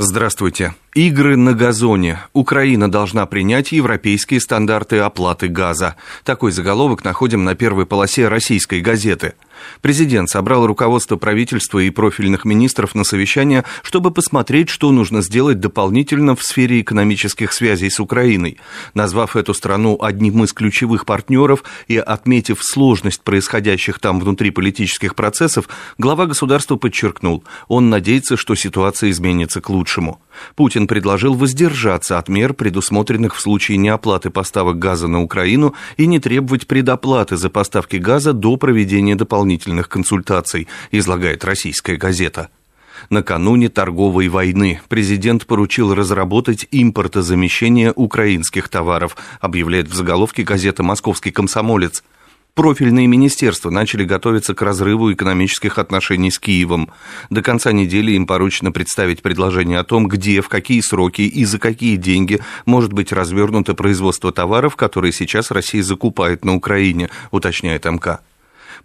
Здравствуйте. Игры на газоне. Украина должна принять европейские стандарты оплаты газа. Такой заголовок находим на первой полосе российской газеты. Президент собрал руководство правительства и профильных министров на совещание, чтобы посмотреть, что нужно сделать дополнительно в сфере экономических связей с Украиной. Назвав эту страну одним из ключевых партнеров и отметив сложность происходящих там внутриполитических процессов, глава государства подчеркнул, он надеется, что ситуация изменится к лучшему. Путин предложил воздержаться от мер, предусмотренных в случае неоплаты поставок газа на Украину и не требовать предоплаты за поставки газа до проведения дополнительных консультаций, излагает российская газета. Накануне торговой войны президент поручил разработать импортозамещение украинских товаров, объявляет в заголовке газета «Московский комсомолец» профильные министерства начали готовиться к разрыву экономических отношений с Киевом. До конца недели им поручено представить предложение о том, где, в какие сроки и за какие деньги может быть развернуто производство товаров, которые сейчас Россия закупает на Украине, уточняет МК.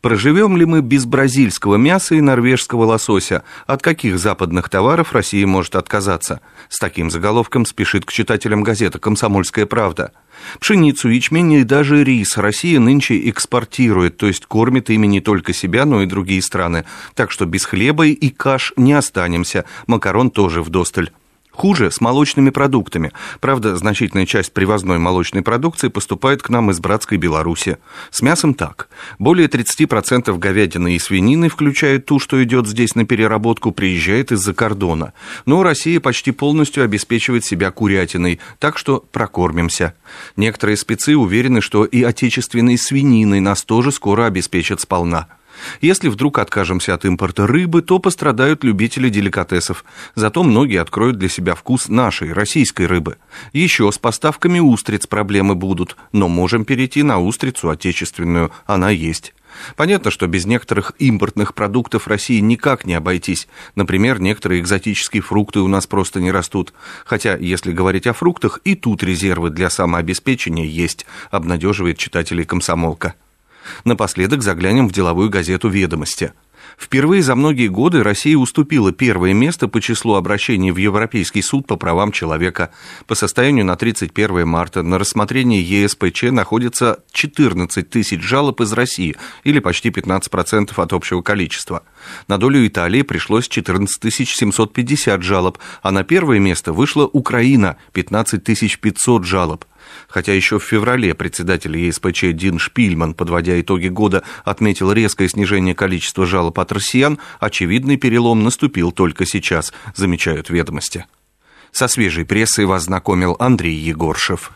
Проживем ли мы без бразильского мяса и норвежского лосося? От каких западных товаров Россия может отказаться? С таким заголовком спешит к читателям газета «Комсомольская правда». Пшеницу, ячмень и даже рис Россия нынче экспортирует, то есть кормит ими не только себя, но и другие страны. Так что без хлеба и каш не останемся. Макарон тоже вдосталь. Хуже с молочными продуктами. Правда, значительная часть привозной молочной продукции поступает к нам из братской Беларуси. С мясом так. Более 30% говядины и свинины, включая ту, что идет здесь на переработку, приезжает из-за кордона. Но Россия почти полностью обеспечивает себя курятиной, так что прокормимся. Некоторые спецы уверены, что и отечественной свининой нас тоже скоро обеспечат сполна. Если вдруг откажемся от импорта рыбы, то пострадают любители деликатесов. Зато многие откроют для себя вкус нашей, российской рыбы. Еще с поставками устриц проблемы будут, но можем перейти на устрицу отечественную, она есть. Понятно, что без некоторых импортных продуктов России никак не обойтись. Например, некоторые экзотические фрукты у нас просто не растут. Хотя, если говорить о фруктах, и тут резервы для самообеспечения есть, обнадеживает читателей комсомолка. Напоследок заглянем в деловую газету «Ведомости». Впервые за многие годы Россия уступила первое место по числу обращений в Европейский суд по правам человека. По состоянию на 31 марта на рассмотрении ЕСПЧ находится 14 тысяч жалоб из России, или почти 15% от общего количества. На долю Италии пришлось 14 750 жалоб, а на первое место вышла Украина – 15 500 жалоб. Хотя еще в феврале председатель ЕСПЧ Дин Шпильман, подводя итоги года, отметил резкое снижение количества жалоб от россиян, очевидный перелом наступил только сейчас, замечают ведомости. Со свежей прессой вас знакомил Андрей Егоршев.